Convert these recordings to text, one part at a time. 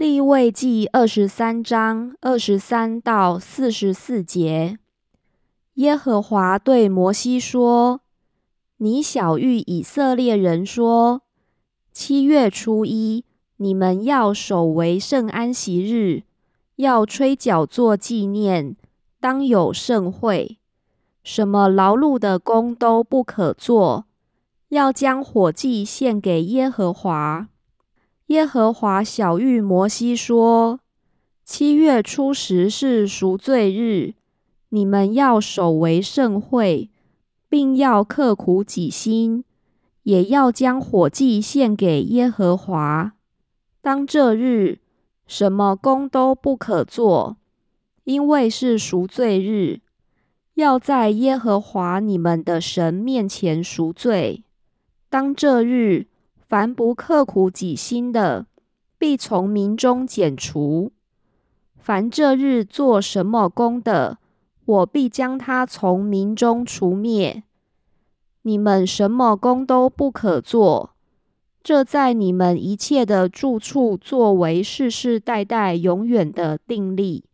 立位记二十三章二十三到四十四节，耶和华对摩西说：“你小谕以色列人说，七月初一，你们要守为圣安息日，要吹角做纪念，当有盛会。什么劳碌的工都不可做，要将火祭献给耶和华。”耶和华小谕摩西说：“七月初十是赎罪日，你们要守为盛会，并要刻苦己心，也要将火祭献给耶和华。当这日，什么工都不可做，因为是赎罪日，要在耶和华你们的神面前赎罪。当这日。”凡不刻苦己心的，必从民中剪除；凡这日做什么工的，我必将他从民中除灭。你们什么工都不可做，这在你们一切的住处作为世世代代永远的定例。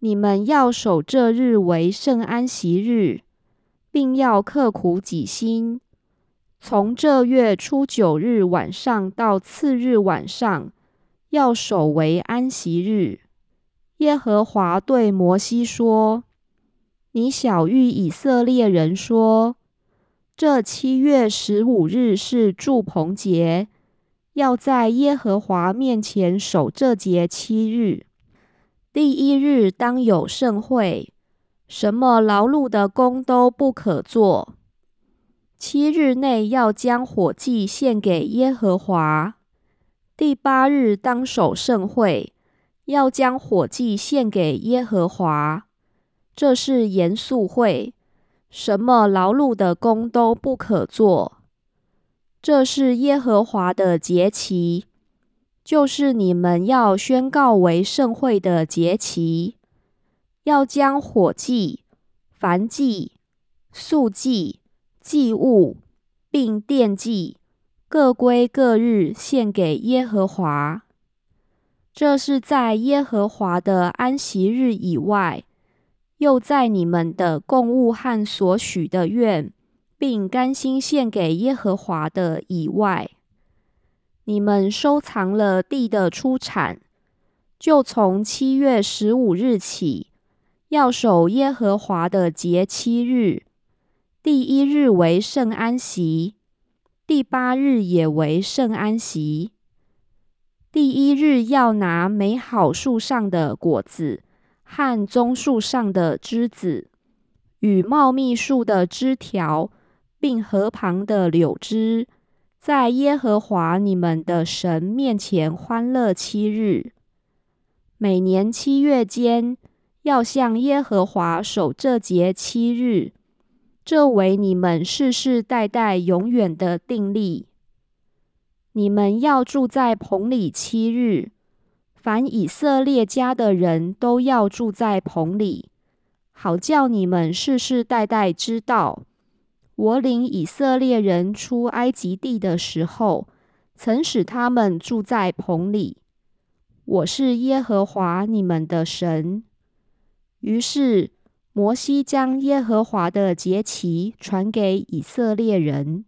你们要守这日为圣安息日，并要刻苦己心。从这月初九日晚上到次日晚上，要守为安息日。耶和华对摩西说：“你小谕以色列人说，这七月十五日是祝棚节，要在耶和华面前守这节七日。第一日当有盛会，什么劳碌的工都不可做。”七日内要将火祭献给耶和华。第八日当守盛会，要将火祭献给耶和华。这是严肃会，什么劳碌的工都不可做。这是耶和华的节期，就是你们要宣告为盛会的节期。要将火祭、燔祭、素祭。祭物并奠祭各归各日献给耶和华。这是在耶和华的安息日以外，又在你们的供物和所许的愿，并甘心献给耶和华的以外，你们收藏了地的出产，就从七月十五日起，要守耶和华的节七日。第一日为圣安息，第八日也为圣安息。第一日要拿美好树上的果子和棕树上的枝子，与茂密树的枝条，并河旁的柳枝，在耶和华你们的神面前欢乐七日。每年七月间，要向耶和华守这节七日。这为你们世世代代永远的定例。你们要住在棚里七日，凡以色列家的人都要住在棚里，好叫你们世世代代知道，我领以色列人出埃及地的时候，曾使他们住在棚里。我是耶和华你们的神。于是。摩西将耶和华的节期传给以色列人。